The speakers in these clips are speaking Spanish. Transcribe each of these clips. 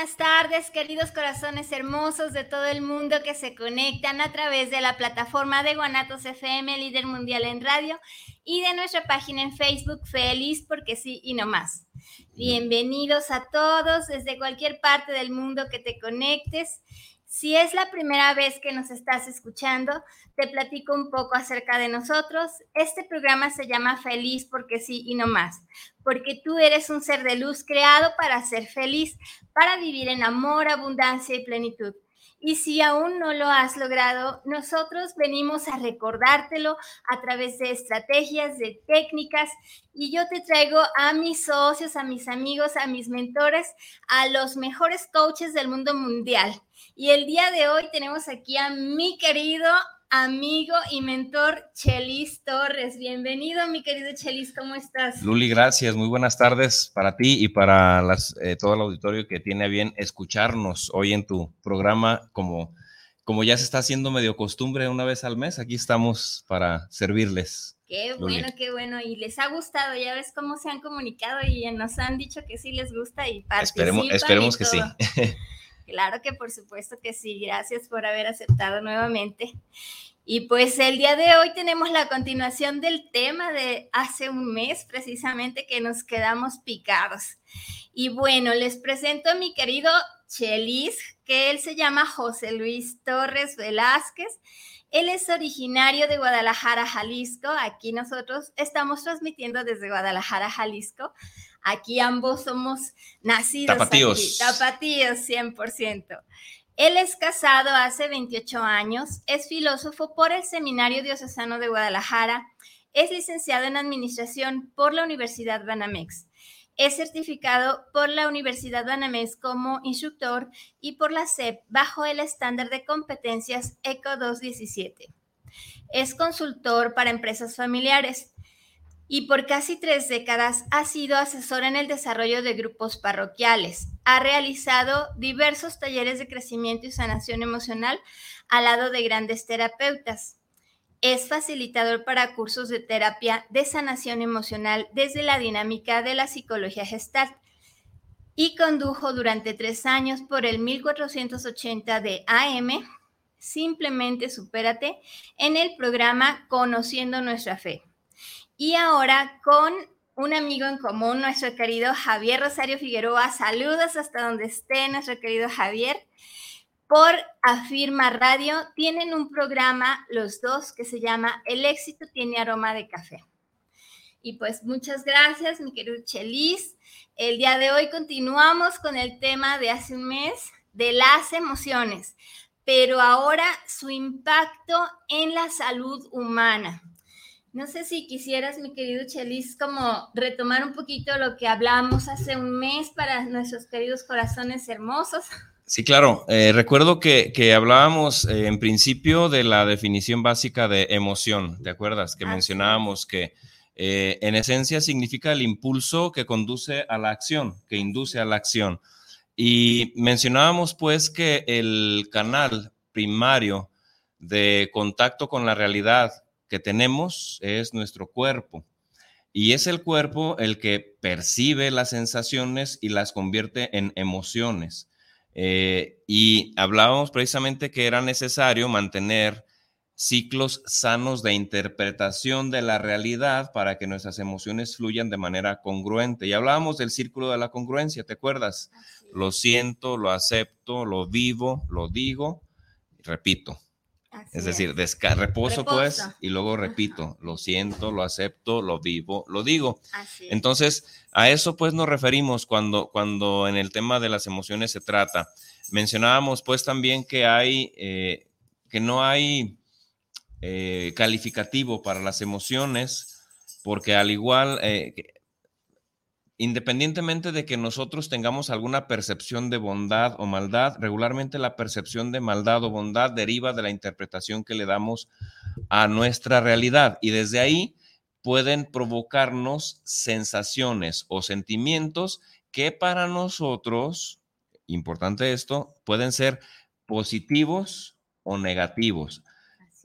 buenas tardes, queridos corazones hermosos de todo el mundo que se conectan a través de la plataforma de Guanatos FM, líder mundial en radio, y de nuestra página en Facebook, Feliz porque sí y no más. Bienvenidos a todos desde cualquier parte del mundo que te conectes. Si es la primera vez que nos estás escuchando, te platico un poco acerca de nosotros. Este programa se llama Feliz porque sí y no más, porque tú eres un ser de luz creado para ser feliz, para vivir en amor, abundancia y plenitud. Y si aún no lo has logrado, nosotros venimos a recordártelo a través de estrategias, de técnicas, y yo te traigo a mis socios, a mis amigos, a mis mentores, a los mejores coaches del mundo mundial. Y el día de hoy tenemos aquí a mi querido amigo y mentor Chelis Torres. Bienvenido, mi querido Chelis, ¿cómo estás? Luli, gracias. Muy buenas tardes para ti y para las, eh, todo el auditorio que tiene bien escucharnos hoy en tu programa como, como ya se está haciendo medio costumbre una vez al mes. Aquí estamos para servirles. Qué bueno, qué bueno. Y les ha gustado, ya ves cómo se han comunicado y nos han dicho que sí les gusta y participan. Esperemos, esperemos que sí. Claro que por supuesto que sí. Gracias por haber aceptado nuevamente. Y pues el día de hoy tenemos la continuación del tema de hace un mes precisamente que nos quedamos picados. Y bueno, les presento a mi querido Chelis, que él se llama José Luis Torres Velázquez. Él es originario de Guadalajara, Jalisco. Aquí nosotros estamos transmitiendo desde Guadalajara, Jalisco. Aquí ambos somos nacidos. Tapatíos. tapatíos, 100%. Él es casado hace 28 años, es filósofo por el Seminario Diocesano de Guadalajara, es licenciado en Administración por la Universidad Banamex, es certificado por la Universidad Banamex como instructor y por la SEP bajo el estándar de competencias ECO 217. Es consultor para empresas familiares y por casi tres décadas ha sido asesor en el desarrollo de grupos parroquiales. Ha realizado diversos talleres de crecimiento y sanación emocional al lado de grandes terapeutas. Es facilitador para cursos de terapia de sanación emocional desde la dinámica de la psicología gestal y condujo durante tres años por el 1480 de AM, Simplemente Supérate, en el programa Conociendo Nuestra Fe y ahora con un amigo en común, nuestro querido Javier Rosario Figueroa. Saludos hasta donde esté nuestro querido Javier. Por Afirma Radio tienen un programa los dos que se llama El éxito tiene aroma de café. Y pues muchas gracias, mi querido Chelis. El día de hoy continuamos con el tema de hace un mes de las emociones, pero ahora su impacto en la salud humana. No sé si quisieras, mi querido Chelis, como retomar un poquito lo que hablamos hace un mes para nuestros queridos corazones hermosos. Sí, claro. Eh, recuerdo que, hablábamos eh, en principio de la definición básica de emoción, ¿te acuerdas? Que mencionábamos que eh, en esencia significa el impulso que conduce a la acción, que induce a la acción. Y mencionábamos pues que el canal primario de contacto con la realidad que tenemos es nuestro cuerpo. Y es el cuerpo el que percibe las sensaciones y las convierte en emociones. Eh, y hablábamos precisamente que era necesario mantener ciclos sanos de interpretación de la realidad para que nuestras emociones fluyan de manera congruente. Y hablábamos del círculo de la congruencia, ¿te acuerdas? Lo siento, lo acepto, lo vivo, lo digo, y repito. Es decir, reposo, pues y luego repito, lo siento, lo acepto, lo vivo, lo digo. Entonces, a eso pues nos referimos cuando, cuando en el tema de las emociones se trata. Mencionábamos pues también que hay, eh, que no hay eh, calificativo para las emociones, porque al igual, eh, independientemente de que nosotros tengamos alguna percepción de bondad o maldad, regularmente la percepción de maldad o bondad deriva de la interpretación que le damos a nuestra realidad y desde ahí pueden provocarnos sensaciones o sentimientos que para nosotros, importante esto, pueden ser positivos o negativos.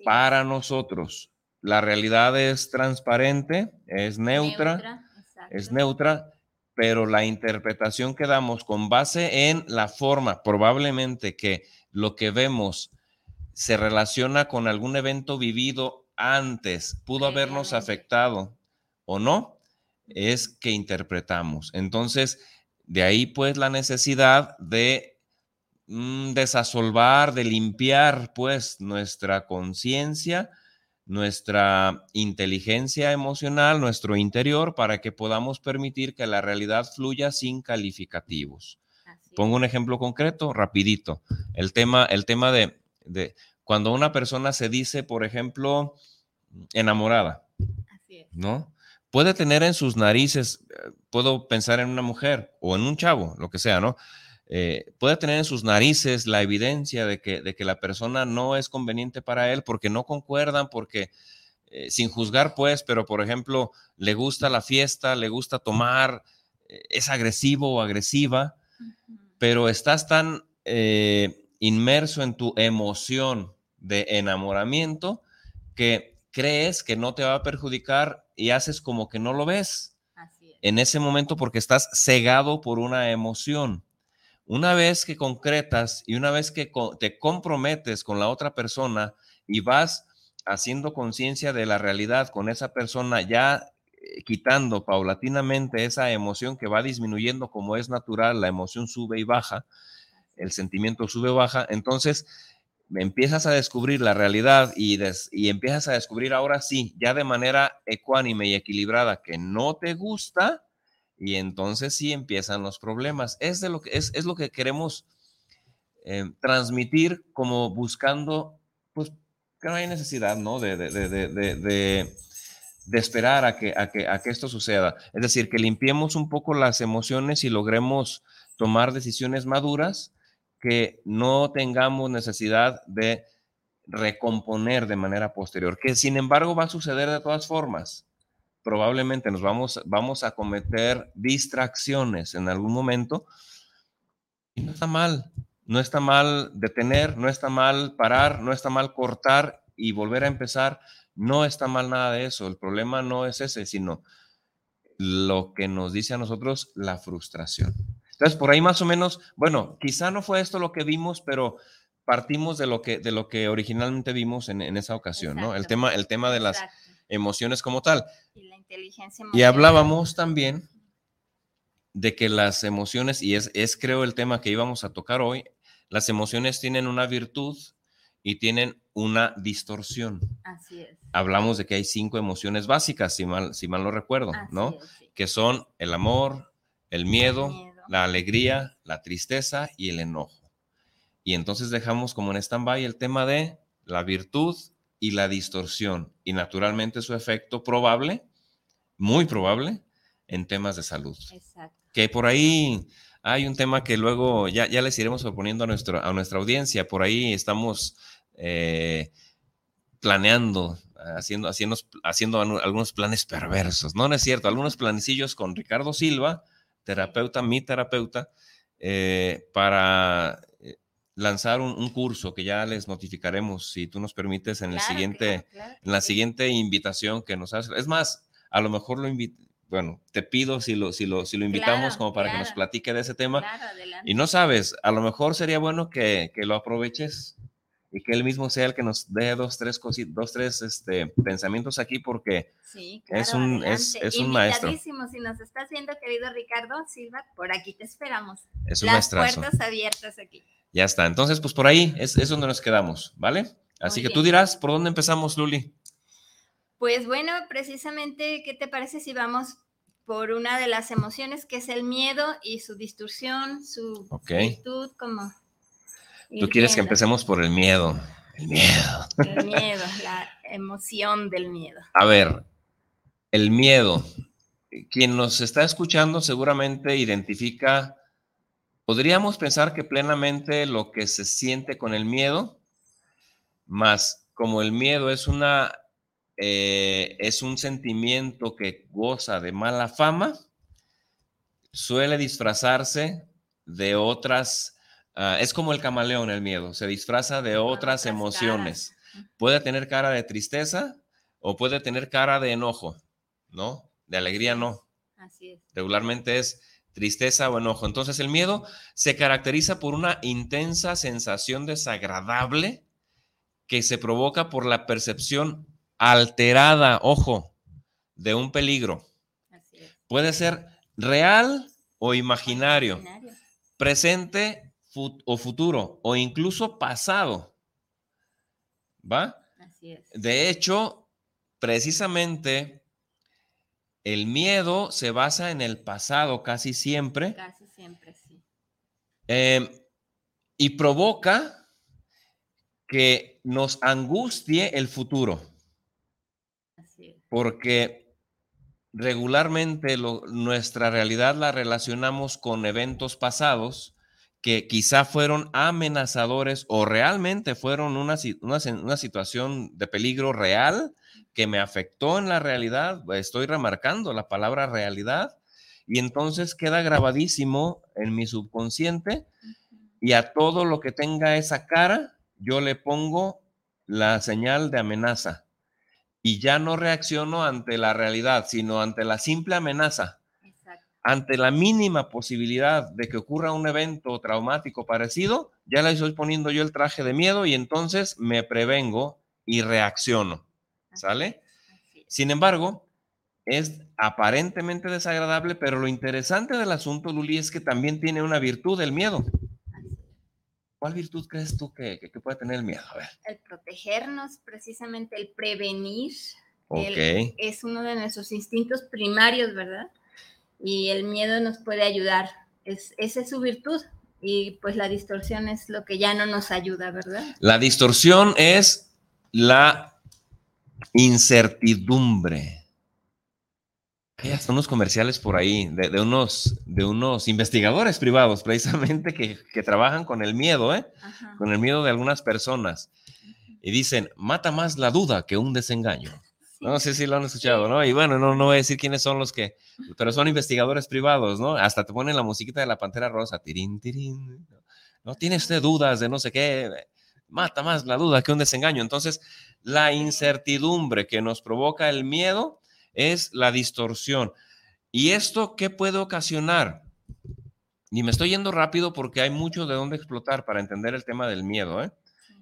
Para nosotros, la realidad es transparente, es neutra, es neutra pero la interpretación que damos con base en la forma, probablemente que lo que vemos se relaciona con algún evento vivido antes, pudo habernos afectado o no, es que interpretamos. Entonces, de ahí pues la necesidad de mm, desasolvar, de limpiar pues nuestra conciencia nuestra inteligencia emocional, nuestro interior, para que podamos permitir que la realidad fluya sin calificativos. Pongo un ejemplo concreto, rapidito. El tema, el tema de, de cuando una persona se dice, por ejemplo, enamorada, ¿no? Puede tener en sus narices, eh, puedo pensar en una mujer o en un chavo, lo que sea, ¿no? Eh, puede tener en sus narices la evidencia de que, de que, la persona no es conveniente para él porque no concuerdan, porque eh, sin juzgar pues, pero por ejemplo, le gusta la fiesta, le gusta tomar, eh, es agresivo o agresiva, pero estás tan inmerso en tu emoción de enamoramiento que crees que no te va a perjudicar y haces como que no lo ves en ese momento porque estás cegado por una emoción. Una vez que concretas y una vez que te comprometes con la otra persona y vas haciendo conciencia de la realidad con esa persona, ya eh, quitando paulatinamente esa emoción que va disminuyendo como es natural, la emoción sube y baja, el sentimiento sube y baja, entonces empiezas a descubrir la realidad y, y empiezas a descubrir ahora sí, ya de manera ecuánime y equilibrada, que no te gusta, y entonces sí empiezan los problemas. Es, lo, que, es lo que queremos eh, transmitir como buscando, pues, que no hay necesidad, ¿no? De, de, de, de esperar a que, a, que, a que esto suceda. Es decir, que limpiemos un poco las emociones y logremos tomar decisiones maduras que no tengamos necesidad de recomponer de manera posterior, que sin embargo va a suceder de todas formas probablemente nos vamos, vamos a cometer distracciones en algún momento. Y no está mal, no está mal detener, no está mal parar, no está mal cortar y volver a empezar. No está mal nada de eso. El problema no es ese, sino lo que nos dice a nosotros la frustración. Entonces, por ahí más o menos, bueno, quizá no fue esto lo que vimos, pero partimos de lo que, de lo que originalmente vimos en, esa ocasión, ¿no? El tema, el tema de las emociones como tal. Y, hablábamos también de que las emociones, y es, es creo el tema que íbamos a tocar hoy, las emociones tienen una virtud y tienen una distorsión. Así es. Hablamos de que hay cinco emociones básicas, si mal, si mal no recuerdo, ¿no? Que son el amor, el miedo, la alegría, la tristeza y el enojo. Y entonces dejamos como en stand-by el tema de la virtud y la distorsión y naturalmente su efecto probable, muy probable, en temas de salud. Exacto. Que por ahí hay un tema que luego ya, ya les iremos proponiendo a, nuestro, a nuestra audiencia. Por ahí estamos eh, planeando, haciendo, haciendo, haciendo algunos planes perversos. No, no es cierto, algunos planecillos con Ricardo Silva, terapeuta, mi terapeuta, eh, para lanzar un, curso que ya les notificaremos, si tú nos permites, en, el siguiente, en la siguiente invitación que nos haces. Es más, a lo mejor lo invito, bueno, te pido si lo, si lo, si lo invitamos como para que nos platique de ese tema. y no sabes, a lo mejor sería bueno que, que, lo aproveches y que él mismo sea el que nos dé dos, tres cositas, dos, tres este, pensamientos aquí porque es un, es, es un maestro. Si nos estás viendo, querido Ricardo Silva, por aquí te esperamos. Es un Las puertas abiertas aquí. Ya está. Entonces, pues por ahí es, es donde nos quedamos, ¿vale? Así que tú dirás, ¿por dónde empezamos, Luli? Pues bueno, precisamente, ¿qué te parece si vamos por una de las emociones que es el miedo y su distorsión, su virtud, como... Tú quieres que empecemos por el miedo. El miedo. El miedo, la emoción del miedo. A ver, el miedo. Quien nos está escuchando seguramente identifica, podríamos pensar que plenamente lo que se siente con el miedo, más como el miedo es una eh, es un sentimiento que goza de mala fama, suele disfrazarse de otras, ah, es como el camaleón el miedo, se disfraza de otras, emociones. Puede tener cara de tristeza o puede tener cara de enojo, ¿no? De alegría no. Así es. Regularmente es tristeza o enojo. Entonces el miedo se caracteriza por una intensa sensación desagradable que se provoca por la percepción alterada, ojo, de un peligro. Puede ser real o imaginario, presente o futuro, o incluso pasado. ¿Va? De hecho, precisamente el miedo se basa en el pasado casi siempre. Casi siempre, sí. Em, y provoca que nos angustie el futuro porque regularmente nuestra realidad la relacionamos con eventos pasados que quizá fueron amenazadores o realmente fueron una, una, situación de peligro real que me afectó en la realidad. Estoy remarcando la palabra realidad y entonces queda grabadísimo en mi subconsciente y a todo lo que tenga esa cara yo le pongo la señal de amenaza y ya no reacciono ante la realidad, sino ante la simple amenaza. Ante la mínima posibilidad de que ocurra un evento traumático parecido, ya le estoy poniendo yo el traje de miedo y entonces me prevengo y reacciono. ¿Sale? Sin embargo, es aparentemente desagradable, pero lo interesante del asunto, Luli, es que también tiene una virtud, el miedo. ¿Cuál virtud crees tú que, puede tener el miedo? A ver. El protegernos, precisamente el prevenir. es uno de nuestros instintos primarios, ¿verdad? Y el miedo nos puede ayudar. Es, esa es su virtud. Y pues la distorsión es lo que ya no nos ayuda, ¿verdad? La distorsión es la incertidumbre. Hay hasta unos comerciales por ahí de, unos, de unos investigadores privados precisamente que, trabajan con el miedo, ¿eh? con el miedo de algunas personas. Y dicen, mata más la duda que un desengaño. No sé si lo han escuchado, ¿no? Y bueno, no, no voy a decir quiénes son los que, pero son investigadores privados, ¿no? Hasta te ponen la musiquita de la Pantera Rosa, tirín, tirín. No tiene usted dudas de no sé qué, mata más la duda que un desengaño. Entonces, la incertidumbre que nos provoca el miedo es la distorsión. ¿Y esto qué puede ocasionar? Y me estoy yendo rápido porque hay mucho de dónde explotar para entender el tema del miedo. ¿eh?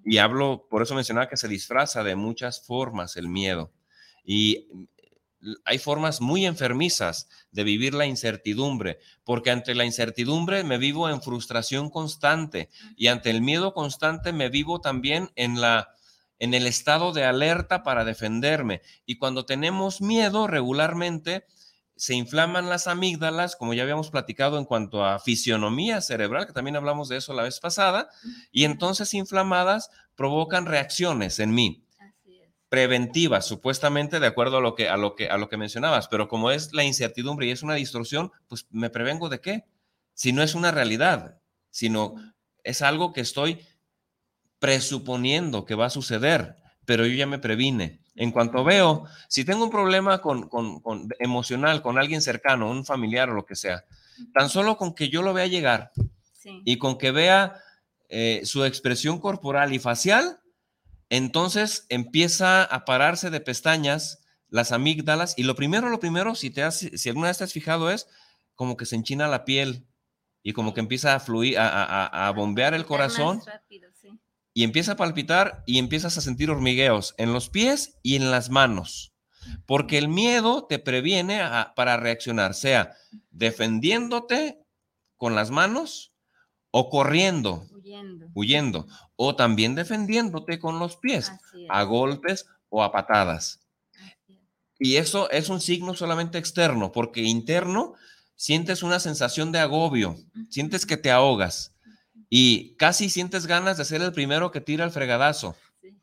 Y hablo, por eso mencionaba que se disfraza de muchas formas el miedo. Y hay formas muy enfermizas de vivir la incertidumbre, porque ante la incertidumbre me vivo en frustración constante y ante el miedo constante me vivo también en la en el estado de alerta para defenderme. Y cuando tenemos miedo regularmente, se inflaman las amígdalas, como ya habíamos platicado en cuanto a fisionomía cerebral, que también hablamos de eso la vez pasada, y entonces inflamadas provocan reacciones en mí. preventivas, supuestamente de acuerdo a lo que a lo que a lo que mencionabas, pero como es la incertidumbre y es una distorsión, pues me prevengo de qué? Si no es una realidad, sino es algo que estoy presuponiendo que va a suceder, pero yo ya me previne. En cuanto veo, si tengo un problema con, emocional con alguien cercano, un familiar o lo que sea, tan solo con que yo lo vea llegar y con que vea eh, su expresión corporal y facial, entonces empieza a pararse de pestañas las amígdalas y lo primero, lo primero, si, te has, si alguna vez te has fijado es como que se enchina la piel y como que empieza a fluir, a, bombear el corazón y empieza a palpitar y empiezas a sentir hormigueos en los pies y en las manos. Porque el miedo te previene para reaccionar, sea defendiéndote con las manos o corriendo, Huyendo. huyendo, o también defendiéndote con los pies, a golpes o a patadas. Y eso es un signo solamente externo, porque interno sientes una sensación de agobio, sientes que te ahogas y casi sientes ganas de ser el primero que tira el fregadazo, Sí,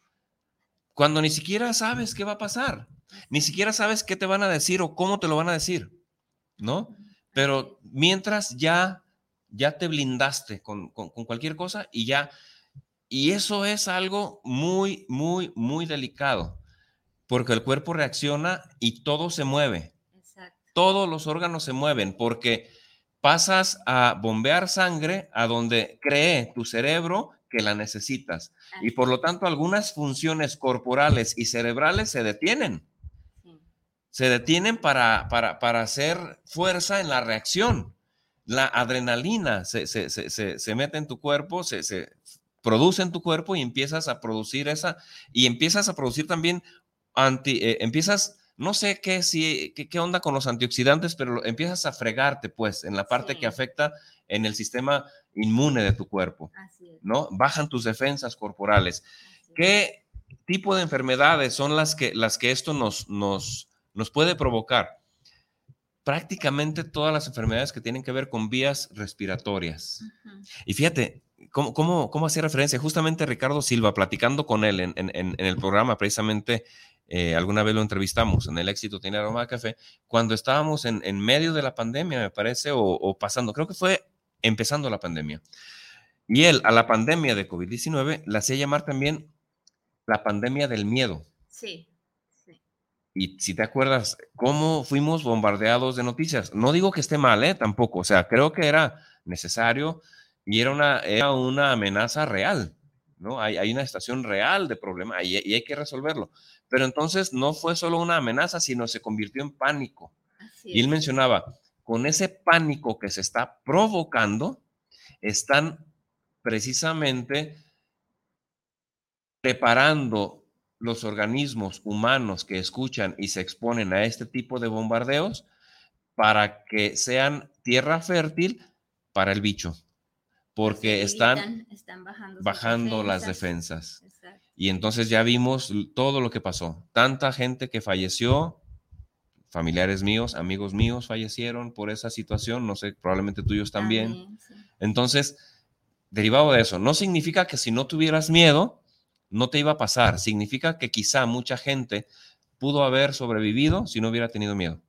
cuando ni siquiera sabes qué va a pasar, ni siquiera sabes qué te van a decir o cómo te lo van a decir, ¿no? Pero mientras ya, ya te blindaste con, con- con cualquier cosa y ya, y eso es algo muy, muy, muy delicado, porque el cuerpo reacciona y todo se mueve Exacto. todos los órganos se mueven porque pasas a bombear sangre a donde cree tu cerebro que la necesitas. Y por lo tanto, algunas funciones corporales y cerebrales se detienen. Se detienen para, para, para hacer fuerza en la reacción. La adrenalina se, se, se, se, se mete en tu cuerpo, se, se produce en tu cuerpo y empiezas a producir esa, y empiezas a producir también anti, eh, empiezas, no sé qué, si, qué, qué onda con los antioxidantes, pero empiezas a fregarte, pues, en la parte Sí. que afecta en el sistema inmune de tu cuerpo, así es. ¿no? Bajan tus defensas corporales. así es. ¿Qué tipo de enfermedades son las que, las que esto nos, nos, nos puede provocar? Prácticamente todas las enfermedades que tienen que ver con vías respiratorias. Y fíjate, ¿cómo, cómo, cómo hacía referencia? Justamente Ricardo Silva, platicando con él en- en el programa, precisamente, eh, alguna vez lo entrevistamos en el éxito tiene aroma de café, cuando estábamos en, en medio de la pandemia, me parece, o, o pasando, creo que fue empezando la pandemia. Y él a la pandemia de COVID-19 la hacía llamar también la pandemia del miedo. Sí, sí. Y si te acuerdas, cómo fuimos bombardeados de noticias. No digo que esté mal, ¿eh? Tampoco. O sea, creo que era necesario y era una, era una amenaza real, ¿no? Hay, hay una estación real de problema y, y hay que resolverlo. Pero entonces no fue solo una amenaza, sino se convirtió en pánico. Y él mencionaba, con ese pánico que se está provocando, están precisamente preparando los organismos humanos que escuchan y se exponen a este tipo de bombardeos para que sean tierra fértil para el bicho, porque están bajando, las defensas. Exacto. Y entonces ya vimos todo lo que pasó. Tanta gente que falleció, familiares míos, amigos míos fallecieron por esa situación, no sé, probablemente tuyos también. sí. Entonces, derivado de eso, no significa que si no tuvieras miedo, no te iba a pasar. Significa que quizá mucha gente pudo haber sobrevivido si no hubiera tenido miedo.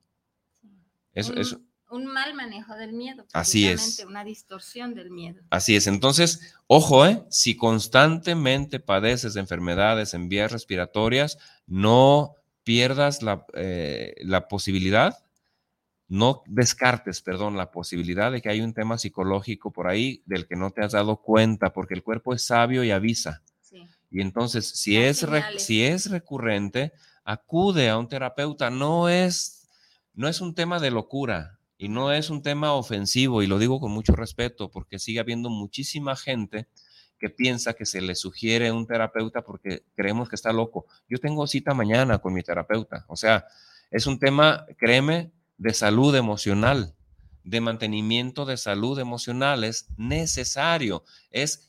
Eso, eso, un mal manejo del miedo. Así es. Una distorsión del miedo. así es. Entonces, ojo, ¿eh? si constantemente padeces de enfermedades en vías respiratorias, no pierdas la, eh, la posibilidad, no descartes, perdón, la posibilidad de que hay un tema psicológico por ahí del que no te has dado cuenta, porque el cuerpo es sabio y avisa. Sí. Y entonces, si Las es, señales. si es recurrente, acude a un terapeuta. No es, no es un tema de locura y no es un tema ofensivo, y lo digo con mucho respeto, porque sigue habiendo muchísima gente que piensa que se le sugiere un terapeuta porque creemos que está loco. Yo tengo cita mañana con mi terapeuta. O sea, es un tema, créeme, de salud emocional, de mantenimiento de salud emocional. Es necesario, es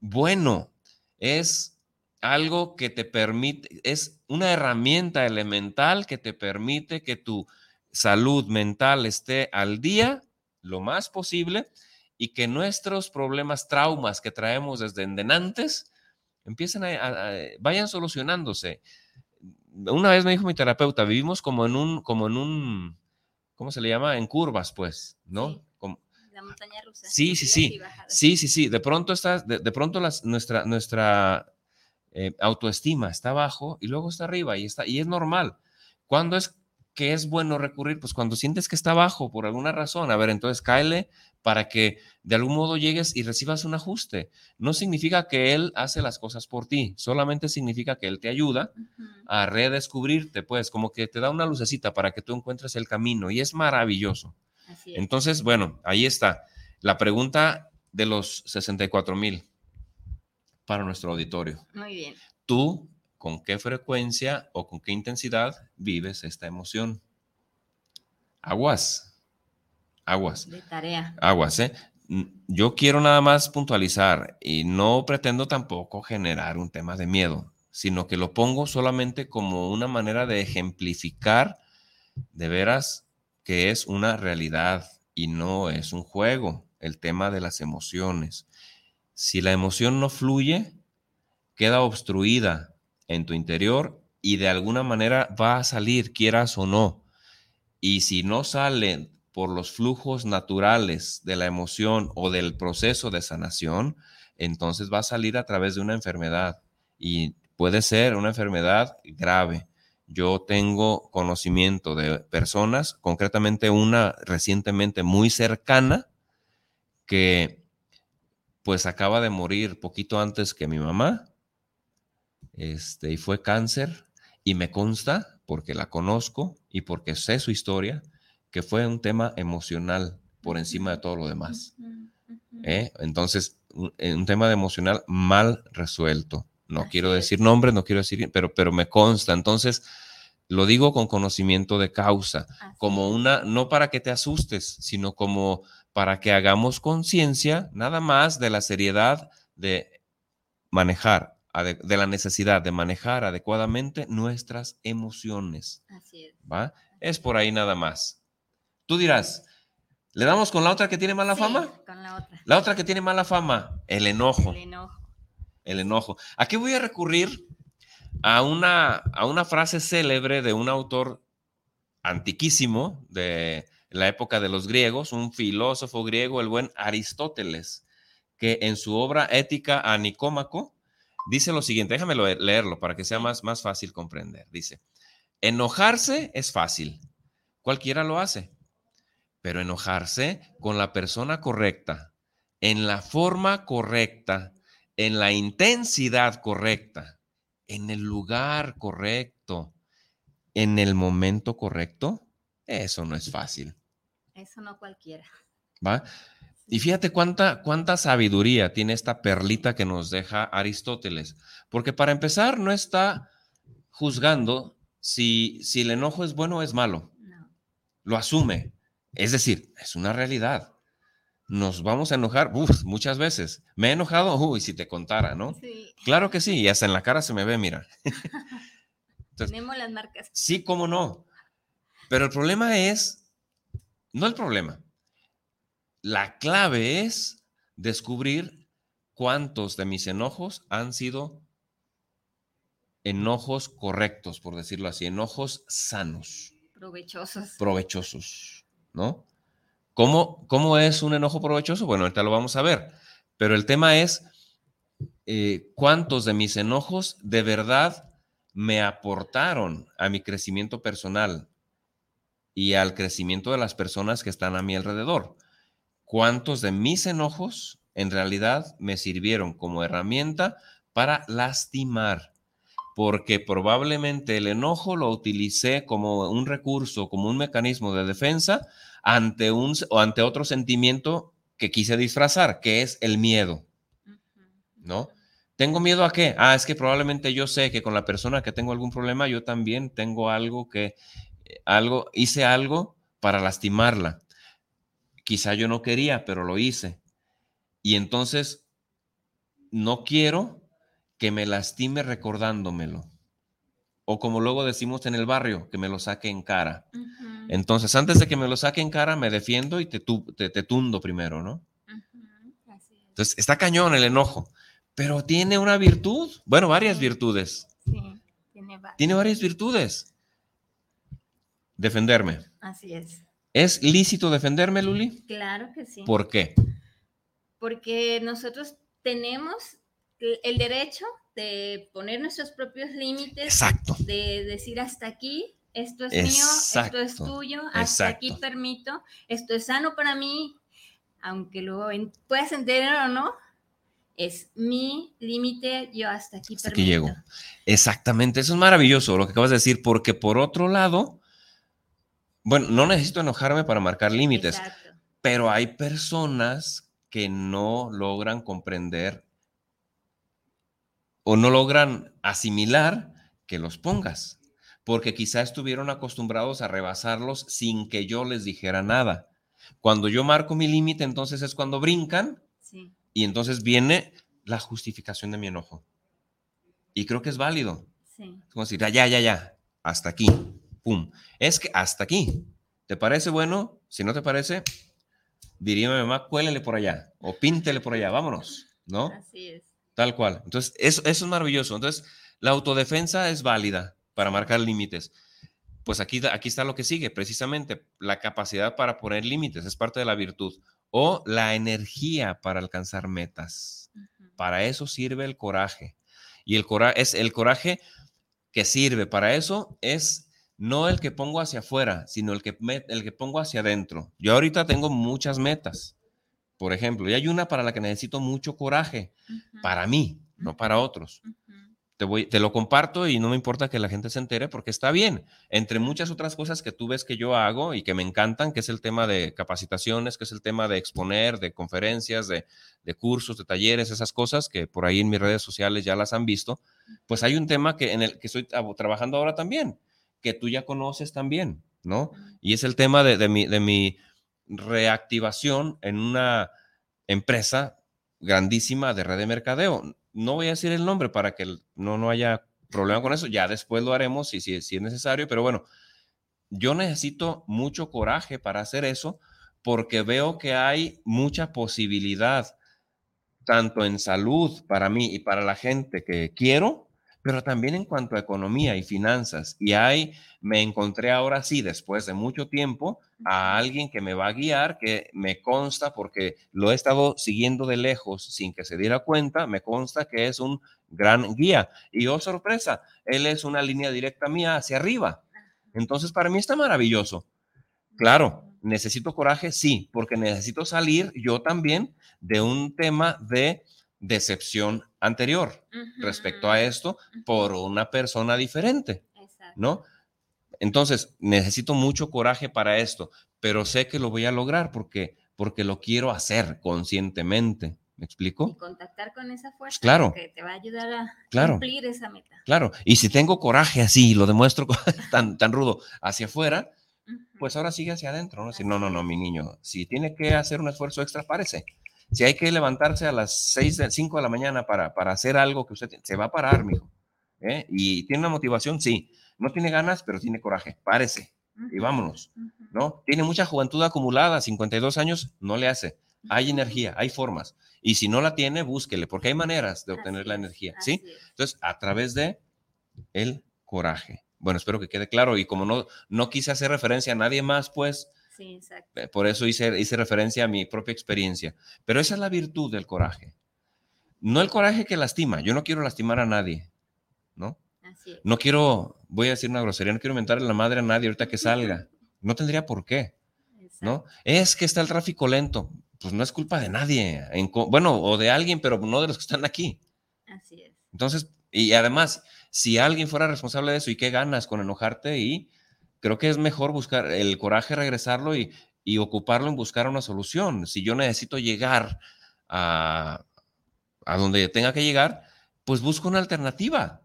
bueno, es algo que te permite, es una herramienta elemental que te permite que tu salud mental esté al día lo más posible y que nuestros problemas, traumas que traemos desde antes empiecen a, a- a- vayan solucionándose. Una vez me dijo mi terapeuta, vivimos como en un, como en un, ¿cómo se le llama? En curvas, pues, ¿no? Sí. Como- La montaña rusa. Sí, sí, sí. Sí, sí, sí. De pronto estás, de, de pronto las, nuestra, nuestra eh, autoestima está abajo y luego está arriba y está, y es normal. ¿Cuándo es que es bueno recurrir? Pues cuando sientes que está abajo por alguna razón. A ver, entonces cáele para que de algún modo llegues y recibas un ajuste. No significa que él hace las cosas por ti, solamente significa que él te ayuda a redescubrirte, pues como que te da una lucecita para que tú encuentres el camino y es maravilloso. Así es. Entonces, bueno, ahí está. La pregunta de los 64 mil para nuestro auditorio. Muy bien. ¿Tú con qué frecuencia o con qué intensidad vives esta emoción? Aguas. Aguas. De tarea. Aguas, ¿eh? yo quiero nada más puntualizar y no pretendo tampoco generar un tema de miedo, sino que lo pongo solamente como una manera de ejemplificar de veras que es una realidad y no es un juego, el tema de las emociones. Si la emoción no fluye, queda obstruida en tu interior y de alguna manera va a salir, quieras o no. Y si no sale por los flujos naturales de la emoción o del proceso de sanación, entonces va a salir a través de una enfermedad y puede ser una enfermedad grave. Yo tengo conocimiento de personas, concretamente una recientemente muy cercana, que pues acaba de morir poquito antes que mi mamá, este, y fue cáncer, y me consta, porque la conozco y porque sé su historia, que fue un tema emocional por encima de todo lo demás. ¿eh? Entonces, eh, un, tema de emocional mal resuelto. No quiero decir nombres, no quiero decir, pero, pero me consta. Entonces, lo digo con conocimiento de causa, como una, no para que te asustes, sino como para que hagamos conciencia nada más de la seriedad de manejar, de la necesidad de manejar adecuadamente nuestras emociones. Así es. ¿va? Es por ahí nada más. Tú dirás, ¿le damos con la otra que tiene mala fama? Con la otra. La otra que tiene mala fama, el enojo. El enojo. El enojo. Aquí voy a recurrir a una, a una frase célebre de un autor antiquísimo de la época de los griegos, un filósofo griego, el buen Aristóteles, que en su obra Ética a Nicómaco dice lo siguiente, déjame leerlo para que sea más, más fácil comprender. Dice, enojarse es fácil, cualquiera lo hace pero enojarse con la persona correcta, en la forma correcta, en la intensidad correcta, en el lugar correcto, en el momento correcto, eso no es fácil. Eso no cualquiera. ¿Va? Y fíjate cuánta, cuánta sabiduría tiene esta perlita que nos deja Aristóteles, porque para empezar no está juzgando si, si el enojo es bueno o es malo. No. Lo asume. Es decir, es una realidad. Nos vamos a enojar muchas veces. Me he enojado, uy, si te contara, ¿no? Sí. Claro que sí, y hasta en la cara se me ve, mira. Tenemos las marcas. Sí, cómo no. Pero el problema es, no el problema, la clave es descubrir cuántos de mis enojos han sido enojos correctos, por decirlo así, enojos sanos. Provechosos. Provechosos. ¿no? ¿Cómo, ¿Cómo es un enojo provechoso? Bueno, ahorita lo vamos a ver, pero el tema es eh, cuántos de mis enojos de verdad me aportaron a mi crecimiento personal y al crecimiento de las personas que están a mi alrededor. ¿Cuántos de mis enojos en realidad me sirvieron como herramienta para lastimar? porque probablemente el enojo lo utilicé como un recurso, como un mecanismo de defensa ante, un, o ante otro sentimiento que quise disfrazar, que es el miedo. ¿No? ¿Tengo miedo a qué? Ah, es que probablemente yo sé que con la persona que tengo algún problema, yo también tengo algo que, eh, algo, hice algo para lastimarla. Quizá yo no quería, pero lo hice. Y entonces, no quiero que me lastime recordándomelo. O como luego decimos en el barrio, que me lo saque en cara. Entonces, antes de que me lo saque en cara, me defiendo y te, te, tundo primero, ¿no? Entonces, está cañón el enojo, pero tiene una virtud, bueno, varias virtudes. Sí, tiene varias. Tiene varias virtudes. Defenderme. Así es. ¿Es lícito defenderme, Luli? Claro que sí. ¿Por qué? Porque nosotros tenemos el derecho de poner nuestros propios límites, Exacto. de decir hasta aquí, esto es mío, esto es tuyo, hasta aquí permito, esto es sano para mí, aunque lo puedas entender o no, es mi límite, yo hasta aquí hasta Aquí llego. Exactamente, eso es maravilloso lo que acabas de decir, porque por otro lado, bueno, no necesito enojarme para marcar límites, pero hay personas que no logran comprender o no logran asimilar que los pongas, porque quizá estuvieron acostumbrados a rebasarlos sin que yo les dijera nada. Cuando yo marco mi límite, entonces es cuando brincan y entonces viene la justificación de mi enojo. Y creo que es válido. Sí. Es como decir, ya, ya, ya, hasta aquí, pum. Es que hasta aquí. ¿Te parece bueno? Si no te parece, diría mi mamá, cuélele por allá o píntele por allá, vámonos, ¿no? Así es. Tal cual. Entonces, eso, eso es maravilloso. Entonces, la autodefensa es válida para marcar límites. Pues aquí, aquí está lo que sigue, precisamente, la capacidad para poner límites, es parte de la virtud, o la energía para alcanzar metas. Para eso sirve el coraje. Y el coraje es el coraje que sirve para eso es no el que pongo hacia afuera, sino el que, el que pongo hacia adentro. Yo ahorita tengo muchas metas, por ejemplo, y hay una para la que necesito mucho coraje, para mí, no para otros. Te, voy, te lo comparto y no me importa que la gente se entere porque está bien. Entre muchas otras cosas que tú ves que yo hago y que me encantan, que es el tema de capacitaciones, que es el tema de exponer, de conferencias, de, cursos, de talleres, esas cosas que por ahí en mis redes sociales ya las han visto, pues hay un tema que en el que estoy trabajando ahora también, que tú ya conoces también, ¿no? Y es el tema de, mi, de mi reactivación en una empresa grandísima de red de mercadeo no voy a decir el nombre para que no, no haya problema con eso, ya después lo haremos si, si, si es necesario, pero bueno, yo necesito mucho coraje para hacer eso porque veo que hay mucha posibilidad, tanto en salud para mí y para la gente que quiero, pero también en cuanto a economía y finanzas. Y ahí me encontré ahora sí, después de mucho tiempo, a alguien que me va a guiar, que me consta, porque lo he estado siguiendo de lejos sin que se diera cuenta, me consta que es un gran guía. Y oh sorpresa, él es una línea directa mía hacia arriba. Entonces, para mí está maravilloso. Claro, necesito coraje, sí, porque necesito salir yo también de un tema de decepción anterior respecto a esto por una persona diferente, ¿no? Entonces, necesito mucho coraje para esto, pero sé que lo voy a lograr porque, porque lo quiero hacer conscientemente. ¿Me explico? Y contactar con esa fuerza pues claro, que te va a ayudar a cumplir esa meta. Claro, y si tengo coraje así, lo demuestro tan, tan rudo hacia afuera, pues ahora sigue hacia adentro, ¿no? no, no, no, mi niño, si tiene que hacer un esfuerzo extra, párese. Si hay que levantarse a las 6, 5 de la mañana para, para hacer algo que usted se va a parar, mijo. ¿eh? Y tiene una motivación, sí. No tiene ganas, pero tiene coraje. Párese y vámonos. ¿No? Tiene mucha juventud acumulada, 52 años, no le hace. Hay energía, hay formas. Y si no la tiene, búsquele, porque hay maneras de obtener la energía. ¿Sí? Entonces, a través de el coraje. Bueno, espero que quede claro. Y como no, no quise hacer referencia a nadie más, pues eh, por eso hice, hice referencia a mi propia experiencia. Pero esa es la virtud del coraje. No el coraje que lastima. Yo no quiero lastimar a nadie, ¿no? No quiero, voy a decir una grosería, no quiero mentarle la madre a nadie ahorita que salga. No tendría por qué, ¿no? Es que está el tráfico lento. Pues no es culpa de nadie. bueno, o de alguien, pero no de los que están aquí. Así es. Entonces, y además, si alguien fuera responsable de eso, ¿y qué ganas con enojarte y creo que es mejor buscar el coraje, regresarlo y, ocuparlo en buscar una solución. Si yo necesito llegar a, donde tenga que llegar, pues busco una alternativa,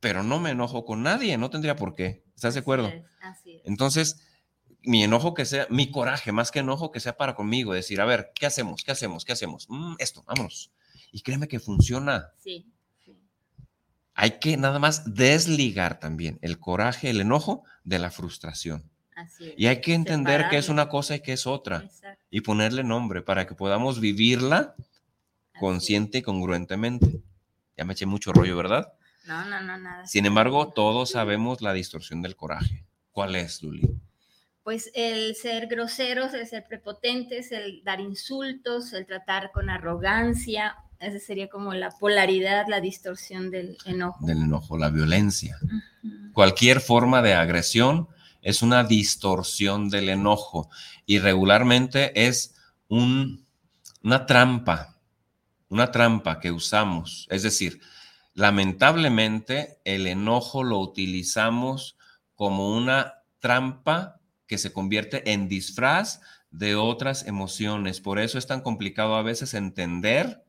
pero no me enojo con nadie, no tendría por qué. ¿Estás de acuerdo? Así es, Entonces, mi enojo que sea, mi coraje, más que enojo, que sea para conmigo, decir, a ver, ¿qué hacemos? ¿Qué hacemos? ¿Qué hacemos? Mm, esto, vámonos. Y créeme que funciona. Sí hay que nada más desligar también el coraje, el enojo de la frustración. Y hay que entender que es una cosa y que es otra. Y ponerle nombre para que podamos vivirla consciente y congruentemente. Ya me eché mucho rollo, ¿verdad? No, no, no, nada. Sin embargo, todos sabemos la distorsión del coraje. ¿Cuál es, Luli? Pues el ser groseros, el ser prepotentes, el dar insultos, el tratar con arrogancia esa sería como la polaridad, la distorsión del enojo. Del enojo, la violencia. Cualquier forma de agresión es una distorsión del enojo y regularmente es una trampa, una trampa que usamos. Es decir, lamentablemente el enojo lo utilizamos como una trampa que se convierte en disfraz de otras emociones. Por eso es tan complicado a veces entender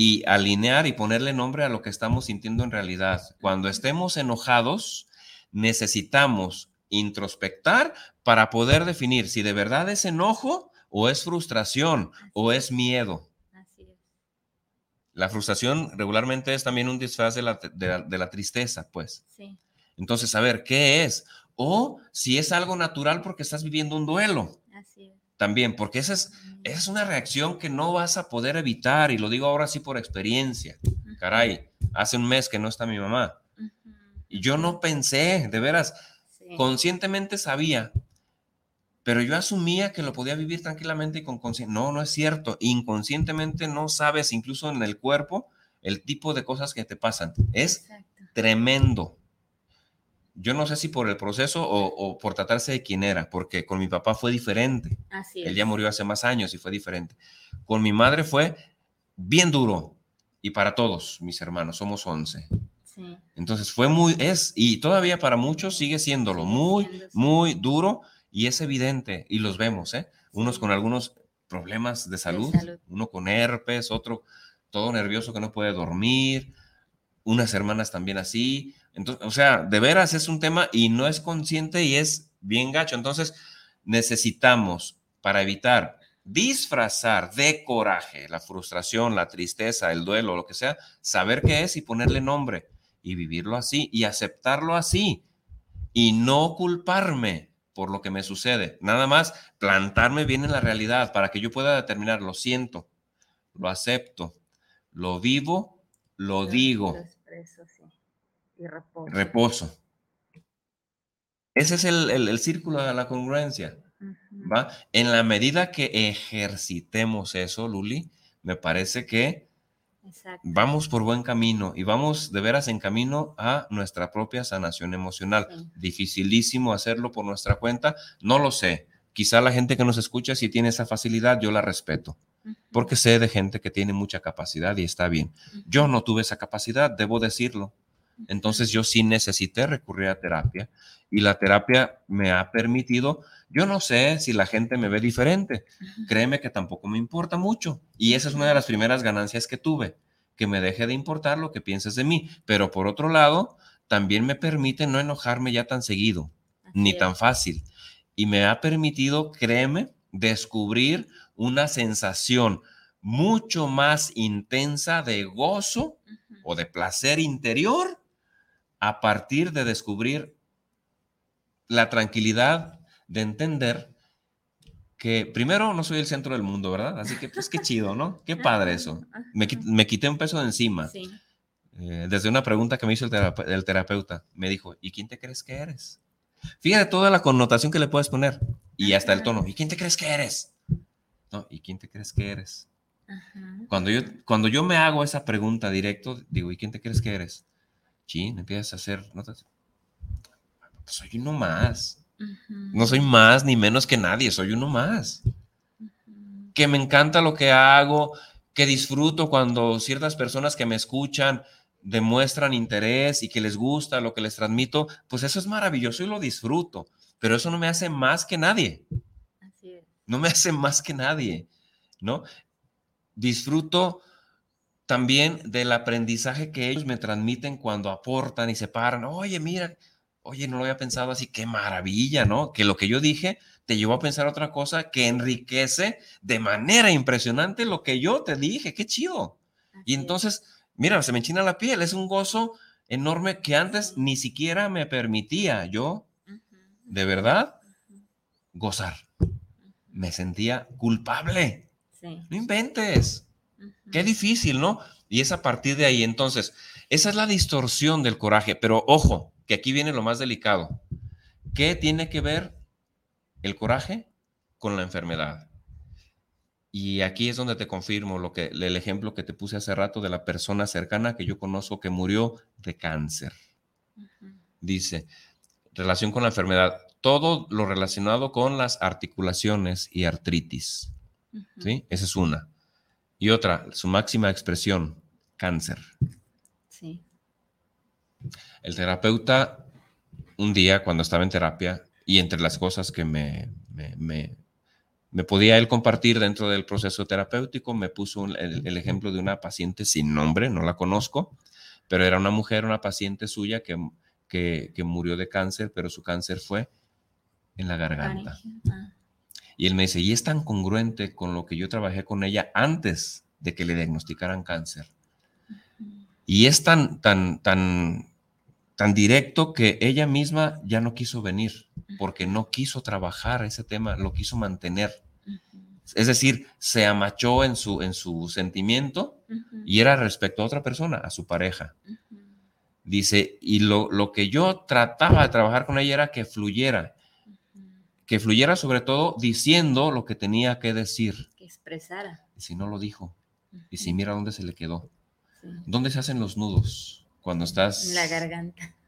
y alinear y ponerle nombre a lo que estamos sintiendo en realidad. Cuando estemos enojados, necesitamos introspectar para poder definir si de verdad es enojo o es frustración o es miedo. Así es. La frustración regularmente es también un disfraz de la, de la tristeza, pues. Sí. Entonces, a ver, ¿qué es? O si es algo natural porque estás viviendo un duelo. Así es. También, porque esa es, es una reacción que no vas a poder evitar, y lo digo ahora sí por experiencia. Caray, hace un mes que no está mi mamá. Y yo no pensé, de veras, conscientemente sabía, pero yo asumía que lo podía vivir tranquilamente y con conciencia. No, no es cierto. Inconscientemente no sabes, incluso en el cuerpo, el tipo de cosas que te pasan. Es tremendo yo no sé si por el proceso o, por tratarse de quién era, porque con mi papá fue diferente. Así Él ya murió hace más años y fue diferente. Con mi madre fue bien duro y para todos mis hermanos, somos 11. Sí. Entonces fue muy, es, y todavía para muchos sigue siéndolo, muy, muy duro y es evidente y los vemos, ¿eh? Unos con algunos problemas de salud, de salud, uno con herpes, otro todo nervioso que no puede dormir, unas hermanas también así, entonces, o sea, de veras es un tema y no es consciente y es bien gacho. Entonces, necesitamos para evitar disfrazar de coraje la frustración, la tristeza, el duelo, lo que sea, saber qué es y ponerle nombre y vivirlo así y aceptarlo así y no culparme por lo que me sucede. Nada más plantarme bien en la realidad para que yo pueda determinar, lo siento, lo acepto, lo vivo, lo digo y reposo. Reposo. Ese es el, círculo de la congruencia. ¿va? En la medida que ejercitemos eso, Luli, me parece que vamos por buen camino y vamos de veras en camino a nuestra propia sanación emocional. Dificilísimo hacerlo por nuestra cuenta, no lo sé. Quizá la gente que nos escucha, si tiene esa facilidad, yo la respeto, porque sé de gente que tiene mucha capacidad y está bien. Yo no tuve esa capacidad, debo decirlo. Entonces yo sí necesité recurrir a terapia y la terapia me ha permitido, yo no sé si la gente me ve diferente, créeme que tampoco me importa mucho y esa es una de las primeras ganancias que tuve, que me deje de importar lo que pienses de mí, pero por otro lado, también me permite no enojarme ya tan seguido, ni tan fácil y me ha permitido, créeme, descubrir una sensación mucho más intensa de gozo o de placer interior a partir de descubrir la tranquilidad de entender que primero no soy el centro del mundo, ¿verdad? Así que pues qué chido, ¿no? Qué padre eso. Me, quité un peso de encima. Eh, desde una pregunta que me hizo el, terapeuta, me dijo, ¿y quién te crees que eres? Fíjate toda la connotación que le puedes poner y hasta el tono. ¿Y quién te crees que eres? No, ¿y quién te crees que eres? Cuando, yo, cuando yo me hago esa pregunta directo, digo, ¿y quién te crees que eres? Chin, empiezas a hacer notas. Soy uno más. No soy más ni menos que nadie, soy uno más. Que me encanta lo que hago, que disfruto cuando ciertas personas que me escuchan demuestran interés y que les gusta lo que les transmito, pues eso es maravilloso y lo disfruto, pero eso no me hace más que nadie. Así es. No me hace más que nadie, ¿no? Disfruto también del aprendizaje que ellos me transmiten cuando aportan y se paran. Oye, mira, oye, no lo había pensado así, qué maravilla, ¿no? Que lo que yo dije te llevó a pensar otra cosa que enriquece de manera impresionante lo que yo te dije, qué chido. y entonces, mira, se me enchina la piel, es un gozo enorme que antes ni siquiera me permitía yo, de verdad, gozar. Me sentía culpable. No inventes. Qué difícil, ¿no? Y es a partir de ahí. Entonces, esa es la distorsión del coraje. Pero ojo, que aquí viene lo más delicado. ¿Qué tiene que ver el coraje con la enfermedad? Y aquí es donde te confirmo lo que, el ejemplo que te puse hace rato de la persona cercana que yo conozco que murió de cáncer. Dice, relación con la enfermedad, todo lo relacionado con las articulaciones y artritis. ¿Sí? Esa es una. Y otra, su máxima expresión, cáncer. Sí. El terapeuta, un día cuando estaba en terapia, y entre las cosas que me, me, podía él compartir dentro del proceso terapéutico, me puso el, ejemplo de una paciente sin nombre, no la conozco, pero era una mujer, una paciente suya que, que, murió de cáncer, pero su cáncer fue en la garganta. Ah. Y él me dice, y es tan congruente con lo que yo trabajé con ella antes de que le diagnosticaran cáncer. Y es tan, tan, tan, tan directo que ella misma ya no quiso venir porque no quiso trabajar ese tema, lo quiso mantener. Es decir, se amachó en su, en su sentimiento y era respecto a otra persona, a su pareja. Dice, y lo, lo, que yo trataba de trabajar con ella era que fluyera, que fluyera sobre todo diciendo lo que tenía que decir. Que expresara. Y si no lo dijo, y si mira dónde se le quedó. ¿Dónde se hacen los nudos? Cuando estás... En la garganta.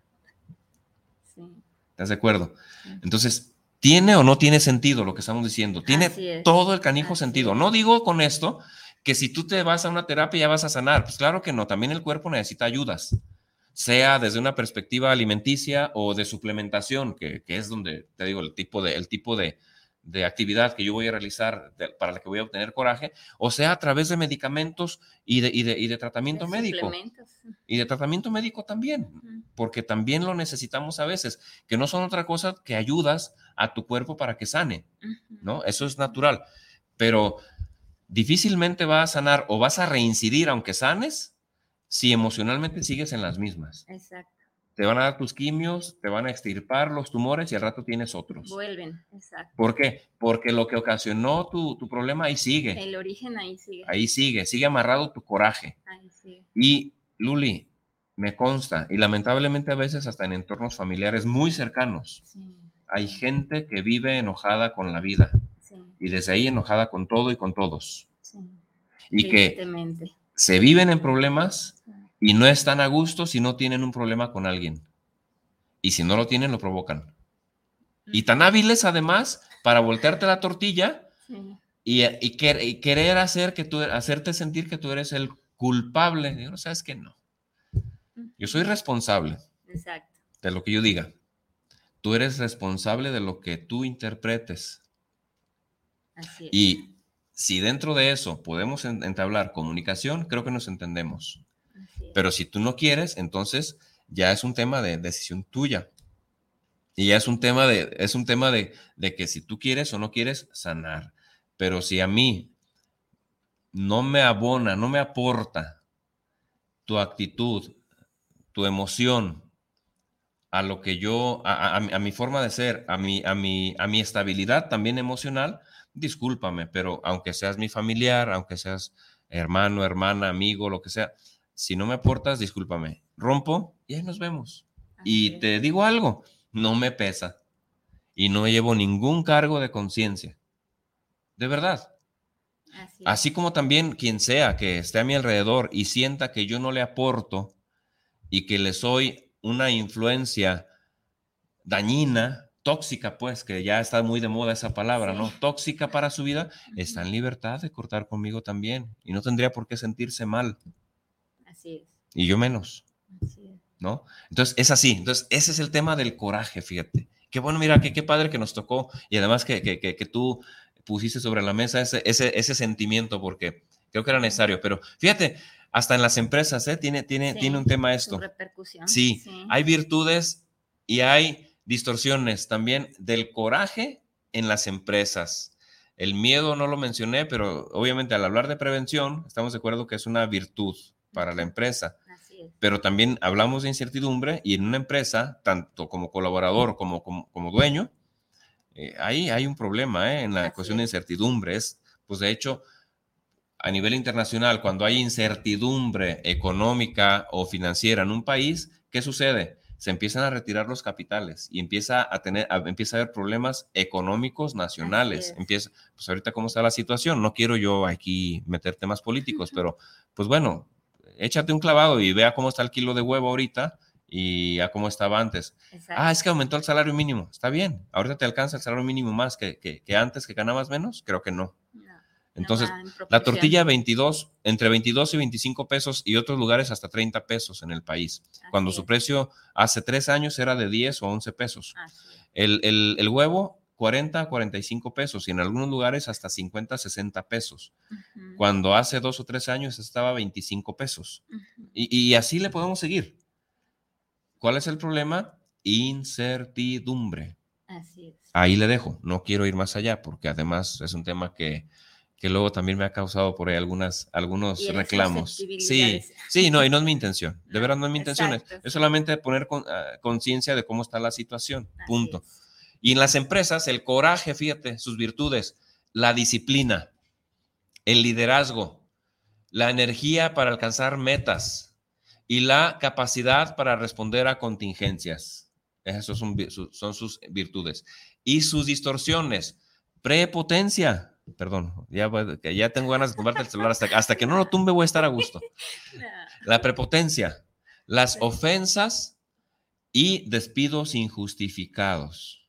Sí. ¿Estás de acuerdo? Entonces, ¿tiene o no tiene sentido lo que estamos diciendo? Tiene todo el canijo sentido. No digo con esto que si tú te vas a una terapia ya vas a sanar. Pues claro que no, también el cuerpo necesita ayudas, sea desde una perspectiva alimenticia o de suplementación, que, que es donde, te digo, el tipo de, el tipo de, de actividad que yo voy a realizar para la que voy a obtener coraje, o sea, a través de medicamentos y de, y de, y de tratamiento médico. Y de tratamiento médico también, porque también lo necesitamos a veces, que no son otra cosa que ayudas a tu cuerpo para que sane, ¿no? Eso es natural, pero difícilmente vas a sanar o vas a reincidir aunque sanes si emocionalmente sigues en las mismas. Exacto te van a dar tus quimios, te van a extirpar los tumores y al rato tienes otros. Vuelven, exacto. ¿Por qué? Porque lo que ocasionó tu, problema ahí sigue. El origen ahí sigue. Ahí sigue, sigue amarrado tu coraje. Ahí sigue. Y Luli, me consta, y lamentablemente a veces hasta en entornos familiares muy cercanos, hay gente que vive enojada con la vida. Y desde ahí enojada con todo y con todos. Y que se viven en problemas y no están a gusto si no tienen un problema con alguien. Y si no lo tienen, lo provocan. Y tan hábiles además para voltearte la tortilla y, y, querer hacer que tú, hacerte sentir que tú eres el culpable. no sabes que no. Yo soy responsable de lo que yo diga. Tú eres responsable de lo que tú interpretes. Y si dentro de eso podemos entablar comunicación, creo que nos entendemos. Pero si tú no quieres, entonces ya es un tema de decisión tuya. Y ya es un tema de, es un tema de, de que si tú quieres o no quieres sanar. Pero si a mí no me abona, no me aporta tu actitud, tu emoción, a lo que yo, a, a, mi forma de ser, a mi, a, mi, a mi estabilidad también emocional, discúlpame, pero aunque seas mi familiar, aunque seas hermano, hermana, amigo, lo que sea, si no me aportas, discúlpame, rompo y ahí nos vemos. y te digo algo, no me pesa y no llevo ningún cargo de conciencia. De verdad. Así, como también quien sea que esté a mi alrededor y sienta que yo no le aporto y que le soy una influencia dañina, tóxica, pues, que ya está muy de moda esa palabra, ¿no? Tóxica para su vida, está en libertad de cortar conmigo también y no tendría por qué sentirse mal. Y yo menos. ¿No? Entonces, es así. Entonces, ese es el tema del coraje, fíjate. Qué bueno, mira, qué, qué padre que nos tocó y además que, que, que, tú pusiste sobre la mesa ese, ese, ese, sentimiento porque creo que era necesario. Pero fíjate, hasta en las empresas, ¿eh? Tiene, tiene, tiene un tema esto. Repercusión. Sí, sí, hay virtudes y hay distorsiones también del coraje en las empresas. El miedo no lo mencioné, pero obviamente al hablar de prevención, estamos de acuerdo que es una virtud para la empresa. Pero también hablamos de incertidumbre y en una empresa, tanto como colaborador como como, dueño, eh, ahí hay un problema ¿eh? en la cuestión de incertidumbre. Es, pues de hecho, a nivel internacional, cuando hay incertidumbre económica o financiera en un país, ¿qué sucede? Se empiezan a retirar los capitales y empieza a tener, empieza a haber problemas económicos nacionales. Empieza, pues ahorita cómo está la situación. No quiero yo aquí meter temas políticos, pero pues bueno, échate un clavado y vea cómo está el kilo de huevo ahorita y a cómo estaba antes. Ah, es que aumentó el salario mínimo. Está bien. Ahorita te alcanza el salario mínimo más que, que, antes, que ganabas menos. Creo que no. Entonces, la tortilla 22, entre 22 y 25 pesos y otros lugares hasta 30 pesos en el país. cuando su precio hace tres años era de 10 o 11 pesos. El, el, el, huevo 40 a 45 pesos y en algunos lugares hasta 50 60 pesos. Cuando hace dos o tres años estaba 25 pesos. y, así le podemos seguir. ¿Cuál es el problema? Incertidumbre. Así es. Ahí le dejo, no quiero ir más allá porque además es un tema que, que luego también me ha causado por ahí algunas, algunos reclamos. Sí, sí, no, y no es mi intención, de verdad no es mi intención, es, solamente poner ah, conciencia de cómo está la situación, punto. Y en las empresas, el coraje, fíjate, sus virtudes, la disciplina, el liderazgo, la energía para alcanzar metas y la capacidad para responder a contingencias. Esas son, son sus virtudes. Y sus distorsiones, prepotencia. Perdón, ya, ya tengo ganas de tumbarte el celular. Hasta, hasta que no lo tumbe voy a estar a gusto. La prepotencia, las ofensas y despidos injustificados.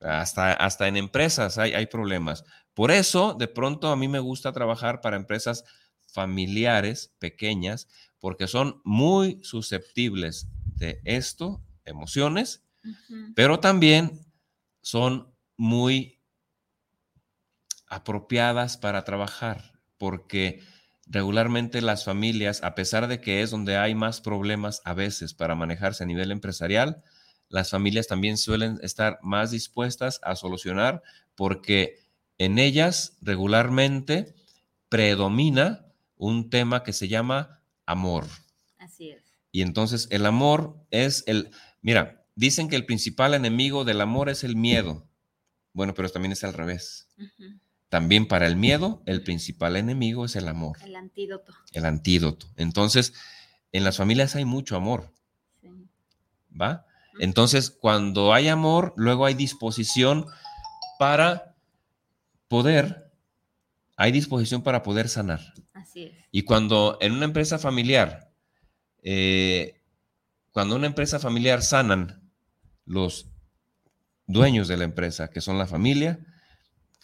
Hasta, hasta en empresas hay, hay problemas. Por eso, de pronto, a mí me gusta trabajar para empresas familiares, pequeñas, porque son muy susceptibles de esto, emociones, pero también son muy apropiadas para trabajar, porque regularmente las familias, a pesar de que es donde hay más problemas a veces para manejarse a nivel empresarial, las familias también suelen estar más dispuestas a solucionar porque en ellas regularmente predomina un tema que se llama amor. Así es. Y entonces el amor es el, mira, dicen que el principal enemigo del amor es el miedo. Bueno, pero también es al revés. También para el miedo, el principal enemigo es el amor. El antídoto. El antídoto. Entonces, en las familias hay mucho amor. Sí. ¿Va? Entonces, cuando hay amor, luego hay disposición para poder, hay disposición para poder sanar. Así es. Y cuando en una empresa familiar, eh, cuando una empresa familiar sanan los dueños de la empresa, que son la familia,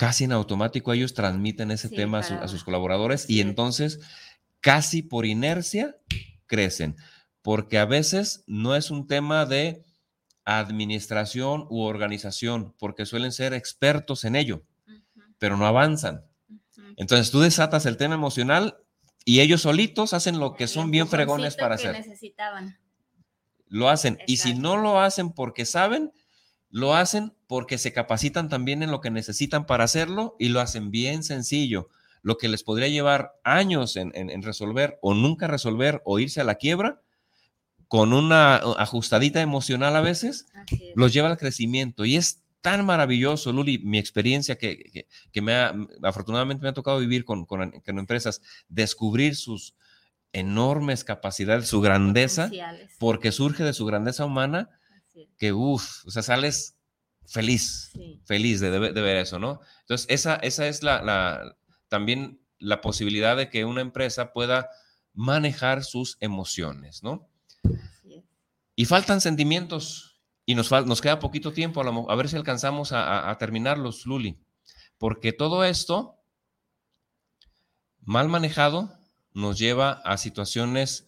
casi en automático ellos transmiten ese tema a, sus colaboradores y entonces casi por inercia crecen, porque a veces no es un tema de administración u organización, porque suelen ser expertos en ello, pero no avanzan. Entonces tú desatas el tema emocional y ellos solitos hacen lo que son bien fregones para hacer. Necesitaban. Lo hacen. Y si no lo hacen porque saben, lo hacen porque se capacitan también en lo que necesitan para hacerlo y lo hacen bien sencillo. Lo que les podría llevar años en, en resolver o nunca resolver o irse a la quiebra, con una ajustadita emocional a veces, los lleva al crecimiento. Y es tan maravilloso, Luli, mi experiencia que, me ha, afortunadamente me ha tocado vivir con, con, empresas, descubrir sus enormes capacidades, su grandeza, porque surge de su grandeza humana, que uff, o sea, sales feliz, feliz de, ver eso, ¿no? Entonces, esa, esa es la, la, también la posibilidad de que una empresa pueda manejar sus emociones, ¿no? Y faltan sentimientos y nos, nos queda poquito tiempo a, ver si alcanzamos a, terminarlos, Luli. Porque todo esto, mal manejado, nos lleva a situaciones,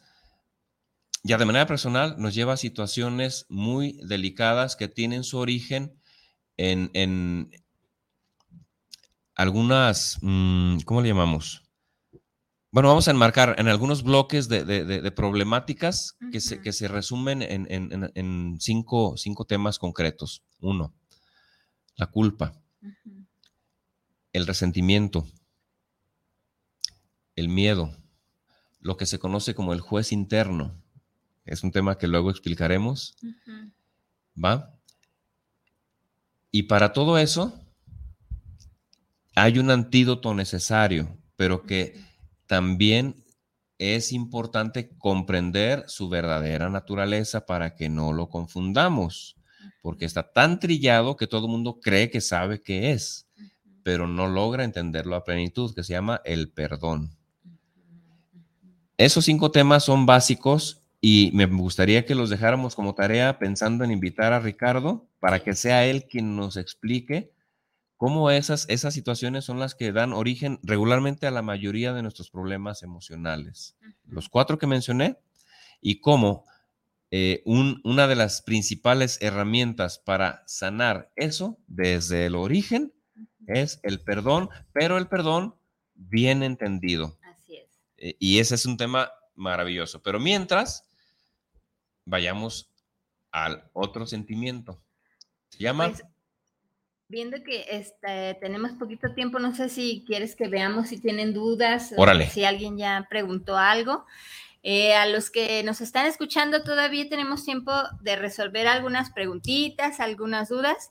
ya de manera personal, nos lleva a situaciones muy delicadas que tienen su origen en, en algunas, mm, ¿cómo le llamamos? Bueno, vamos a enmarcar en algunos bloques de, problemáticas que, se, que, se, resumen en, cinco, temas concretos. Uno, la culpa, el resentimiento, el miedo, lo que se conoce como el juez interno. Es un tema que luego explicaremos. ¿Va? Y para todo eso hay un antídoto necesario, pero que también es importante comprender su verdadera naturaleza para que no lo confundamos, porque está tan trillado que todo el mundo cree que sabe qué es, pero no logra entenderlo a plenitud, que se llama el perdón. Esos cinco temas son básicos y me gustaría que los dejáramos como tarea pensando en invitar a Ricardo para que sea él quien nos explique cómo esas, esas situaciones son las que dan origen regularmente a la mayoría de nuestros problemas emocionales. Los cuatro que mencioné y cómo eh, una de las principales herramientas para sanar eso desde el origen es el perdón, pero el perdón bien entendido. Así es. Eh, y ese es un tema maravilloso. Pero mientras, vayamos al otro sentimiento. llama? Pues, viendo que este, tenemos poquito tiempo, no sé si quieres que veamos si tienen dudas, Órale. si alguien ya preguntó algo. Eh, a los que nos están escuchando todavía tenemos tiempo de resolver algunas preguntitas, algunas dudas.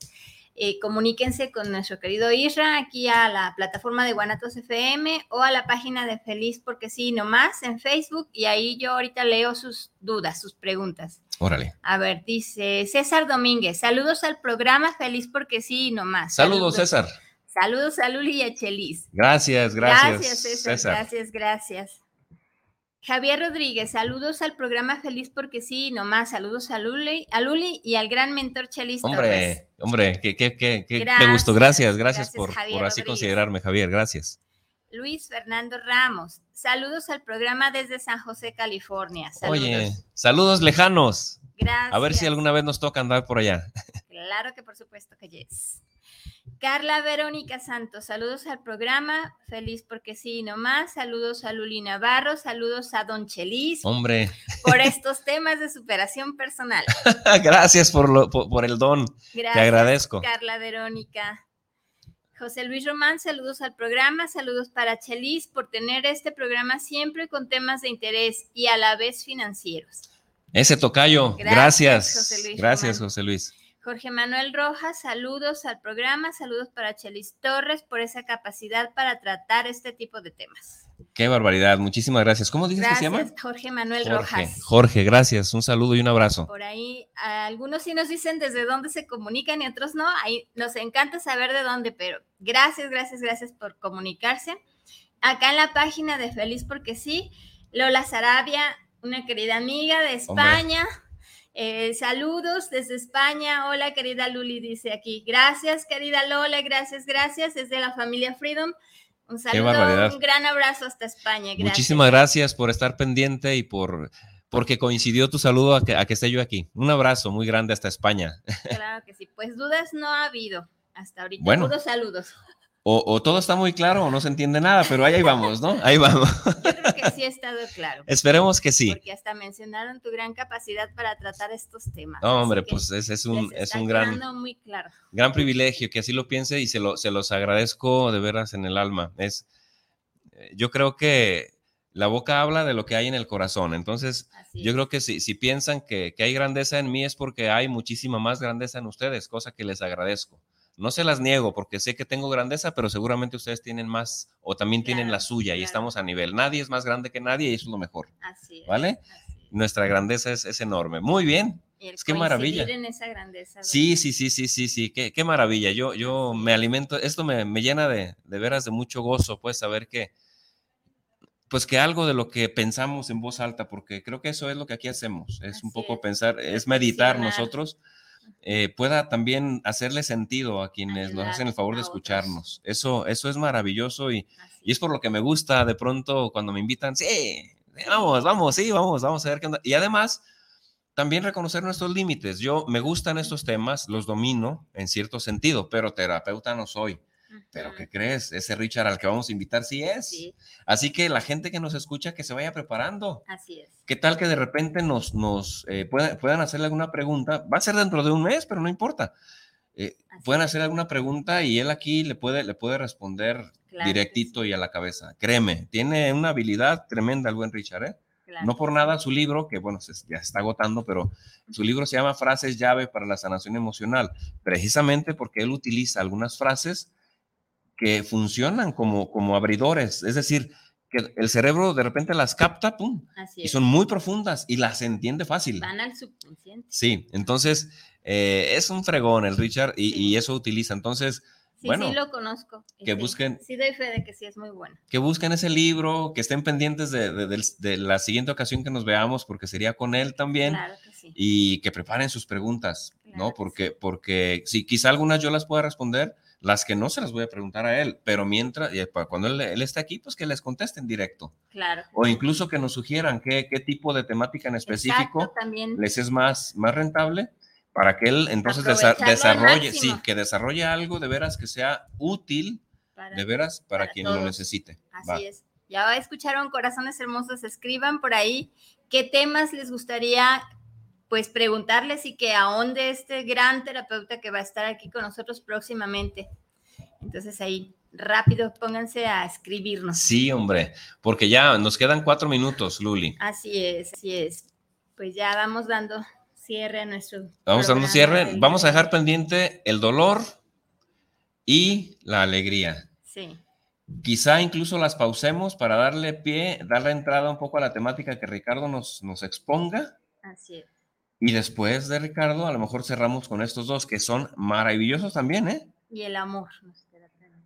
Eh, comuníquense con nuestro querido Isra aquí a la plataforma de Guanatos FM o a la página de Feliz porque sí, nomás en Facebook y ahí yo ahorita leo sus dudas, sus preguntas. Órale. A ver, dice César Domínguez, saludos al programa Feliz porque sí, nomás. Saludos, César. Saludos a Luli y a Chelis. Gracias, gracias. Gracias, César, gracias, gracias. Javier Rodríguez, saludos al programa Feliz porque sí, nomás saludos a Luli, a Luli y al gran mentor Chelis Hombre, hombre, qué, qué, qué, qué- gusto. Gracias, gracias, gracias, por, así Rodríguez. considerarme, Javier. Gracias. Luis Fernando Ramos, saludos al programa desde San José, California. Saludos. Oye, saludos lejanos. gracias. A ver si alguna vez nos toca andar por allá. Claro que por supuesto que yes. Carla Verónica Santos, saludos al programa, feliz porque sí, nomás, saludos a Luli Navarro, saludos a Don Chelis Hombre, por estos temas de superación personal. gracias por, lo, por, por el don. Gracias, Te agradezco. Carla Verónica. José Luis Román, saludos al programa, saludos para Chelis por tener este programa siempre con temas de interés y a la vez financieros. Ese tocayo, Gracias, gracias. José Luis Gracias. José Luis. Jorge Manuel Rojas, saludos al programa, saludos para Chelis Torres por esa capacidad para tratar este tipo de temas. Qué barbaridad. Muchísimas gracias. ¿Cómo dices que se llama? Jorge Manuel Jorge. Rojas. Jorge, gracias. Un saludo y un abrazo. Por ahí, algunos sí nos dicen desde dónde se comunican y otros no. Ahí nos encanta saber de dónde, pero gracias, gracias, gracias por comunicarse. Acá en la página de Feliz porque sí, Lola Sarabia, una querida amiga de España. Eh, saludos desde España. Hola, querida Luli, dice aquí. Gracias, querida Lola, gracias, gracias. Es de la familia Freedom. Un saludo, un gran abrazo hasta España. Gracias. Muchísimas gracias por estar pendiente y por porque coincidió tu saludo a que, a que esté yo aquí. Un abrazo muy grande hasta España. Claro que sí. Pues dudas no ha habido hasta ahorita. Bueno. Puros saludos. O, o todo está muy claro o no se entiende nada, pero ahí, ahí vamos, ¿no? Ahí vamos. Yo creo que sí ha estado claro. Esperemos que sí. Porque hasta mencionaron tu gran capacidad para tratar estos temas. No, hombre, pues es un, es un gran, quedando muy claro. gran privilegio que así lo piense y se, lo, se los agradezco de veras en el alma. Es, eh, yo creo que la boca habla de lo que hay en el corazón. Entonces, yo creo que si, si piensan que, que hay grandeza en mí es porque hay muchísima más grandeza en ustedes, cosa que les agradezco. No se las niego porque sé que tengo grandeza, pero seguramente ustedes tienen más o también tienen la suya y claro. estamos a nivel. Nadie es más grande que nadie y eso es lo mejor. Así es, ¿Vale? así. Nuestra grandeza es, es enorme. Muy bien. Es que maravilla. en esa grandeza. Sí, sí, sí, sí, sí, sí. Qué, qué maravilla. Yo, yo me alimento. Esto me, me llena de, de veras de mucho gozo, pues, saber que, pues, que algo de lo que pensamos en voz alta, porque creo que eso es lo que aquí hacemos. Es un poco es. pensar, es meditar nosotros, eh, pueda también hacerle sentido a quienes nos hacen el favor de escucharnos. Eso, eso es maravilloso y, y es por lo que me gusta de pronto cuando me invitan, sí, vamos, vamos, sí, vamos, vamos a ver qué onda. Y además, también reconocer nuestros límites. Yo me gustan estos temas, los domino en cierto sentido, pero terapeuta no soy. Pero. ¿qué crees? Ese Richard al que vamos a invitar sí es. Sí, Así que la gente que nos escucha que se vaya preparando. así es. ¿Qué tal que de repente nos, nos eh, puedan, puedan hacerle alguna pregunta? Va a ser dentro de un mes, pero no importa. Eh, pueden hacer alguna pregunta y él aquí le puede, le puede responder Claro directito y a la cabeza. Créeme, tiene una habilidad tremenda el buen Richard, ¿eh? Claro. No por nada su libro, que bueno, se- ya se está agotando, pero su libro se llama Frases llave para la sanación emocional, precisamente porque él utiliza algunas frases que funcionan como, como abridores, es decir, que el cerebro de repente las capta, pum, y son muy profundas y las entiende fácil. Van al subconsciente. Sí, entonces eh, es un fregón el Richard y, Sí. y eso utiliza. Entonces, Sí, Bueno, sí lo conozco. que sí, busquen- Sí, doy fe de que sí es muy bueno. que busquen ese libro, que estén pendientes de, de- la siguiente ocasión que nos veamos, porque sería con él también. Claro que sí. y que preparen sus preguntas, Claro ¿no? que Porque, porque sí, quizá algunas yo las pueda responder, las que no se las voy a preguntar a él, pero mientras, cuando él, él esté aquí, pues que les contesten directo. Claro. O incluso que nos sugieran qué, qué tipo de temática en específico Exacto, también. les es más, más rentable para que él entonces desa- desarrolle, sí, que desarrolle algo de veras que sea útil, para- de veras, para, para quien lo necesite. Así Va. es. Ya escucharon, corazones hermosos, escriban por ahí qué temas les gustaría pues preguntarles y que ahonde este gran terapeuta que va a estar aquí con nosotros próximamente. Entonces ahí rápido pónganse a escribirnos. Sí, hombre, porque ya nos quedan cuatro minutos, Luli. Así es, así es. Pues ya vamos dando cierre a nuestro. Vamos dando cierre. Vamos a dejar pendiente el dolor y la alegría. Sí. Quizá incluso las pausemos para darle pie, darle entrada un poco a la temática que Ricardo nos, nos exponga. Así es. Y después de Ricardo, a lo mejor cerramos con estos dos que son maravillosos también, ¿eh? Y el amor.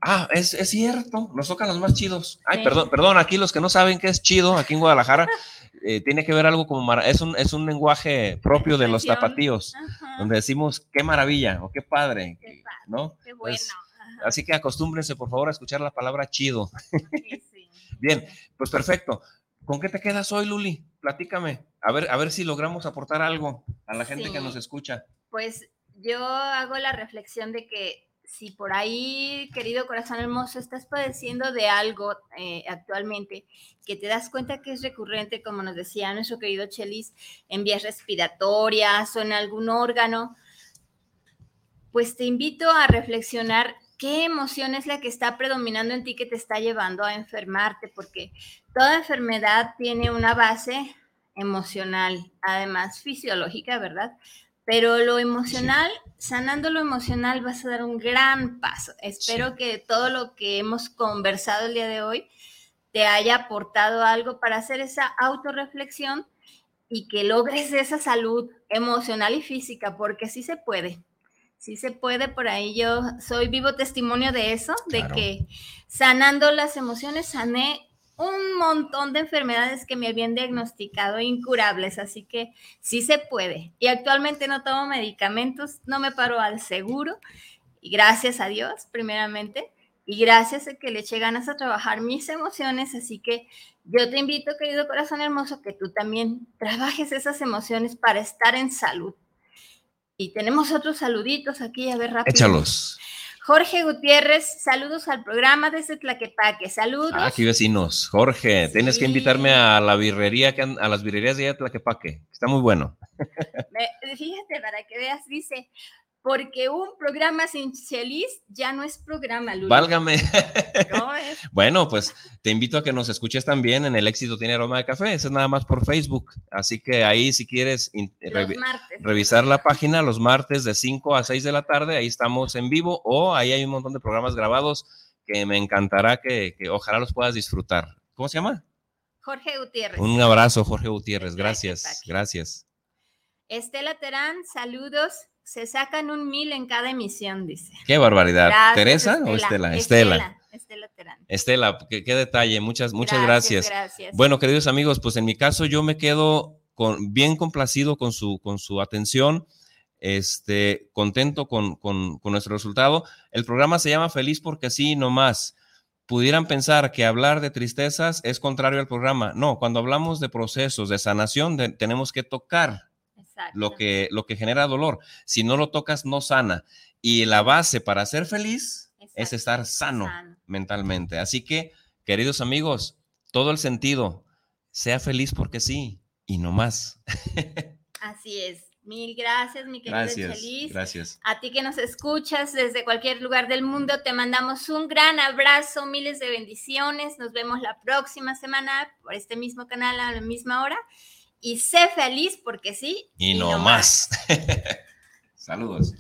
Ah, es, es cierto, nos tocan los más chidos. Ay, perdón, perdón, aquí los que no saben qué es chido, aquí en Guadalajara, eh, tiene que ver algo como, es un, es un lenguaje propio de los tapatíos, donde decimos qué maravilla o qué padre, ¿no? Qué bueno. así que acostúmbrense, por favor, a escuchar la palabra chido. Bien, pues perfecto. ¿Con qué te quedas hoy, Luli? Platícame. A ver, a ver si logramos aportar algo a la gente que nos escucha. Pues yo hago la reflexión de que si por ahí, querido corazón hermoso, estás padeciendo de algo eh, actualmente que te das cuenta que es recurrente, como nos decía nuestro querido Chelis, en vías respiratorias o en algún órgano, pues te invito a reflexionar qué emoción es la que está predominando en ti que te está llevando a enfermarte, porque toda enfermedad tiene una base emocional, además fisiológica, ¿verdad? Pero lo emocional, sanando lo emocional, vas a dar un gran paso. Espero que todo lo que hemos conversado el día de hoy te haya aportado algo para hacer esa autorreflexión y que logres esa salud emocional y física, porque sí se puede. Sí se puede, por ahí yo soy vivo testimonio de eso, de que sanando las emociones sané un montón de enfermedades que me habían diagnosticado incurables, así que sí se puede. Y actualmente no tomo medicamentos, no me paro al seguro, y gracias a Dios, primeramente, y gracias a que le eché ganas a trabajar mis emociones, así que yo te invito, querido corazón hermoso, que tú también trabajes esas emociones para estar en salud. Y tenemos otros saluditos aquí, a ver rápido. Échalos. Jorge Gutiérrez, saludos al programa desde Tlaquepaque, saludos. Ah, aquí vecinos. Jorge, tienes que invitarme a la birrería, a las birrerías de allá de Tlaquepaque. Está muy bueno. fíjate, para que veas, dice, porque un programa sin Chelis ya no es programa, Luis. Válgame. ¿Cómo es? bueno, pues te invito a que nos escuches también en El Éxito Tiene Aroma de Café. Eso es nada más por Facebook. Así que ahí, si quieres revisar la página los martes de 5 a 6 de la tarde, ahí estamos en vivo o ahí hay un montón de programas grabados que me encantará que, ojalá los puedas disfrutar. ¿Cómo se llama? Jorge Gutiérrez. Un abrazo, Jorge Gutiérrez. Gracias, gracias. Estela Terán, saludos se sacan un mil en cada emisión, dice. Qué barbaridad. ¿Teresa o Estela? Estela. Estela, Estela qué, detalle. Muchas, muchas gracias, Bueno, queridos amigos, pues en mi caso yo me quedo con, bien complacido con su, con su atención. Este, contento con, con, con nuestro resultado. El programa se llama Feliz porque sí, no más pudieran pensar que hablar de tristezas es contrario al programa. No, cuando hablamos de procesos de sanación, tenemos que tocar lo que, lo que genera dolor. Si no lo tocas, no sana. Y la base para ser feliz es estar sano, mentalmente. Así que, queridos amigos, todo el sentido, sea feliz porque sí y no más. Así es. Mil gracias, mi querido gracias, Gracias. A ti que nos escuchas desde cualquier lugar del mundo, te mandamos un gran abrazo, miles de bendiciones. Nos vemos la próxima semana por este mismo canal a la misma hora y sé feliz porque sí. Y, no, más. Saludos.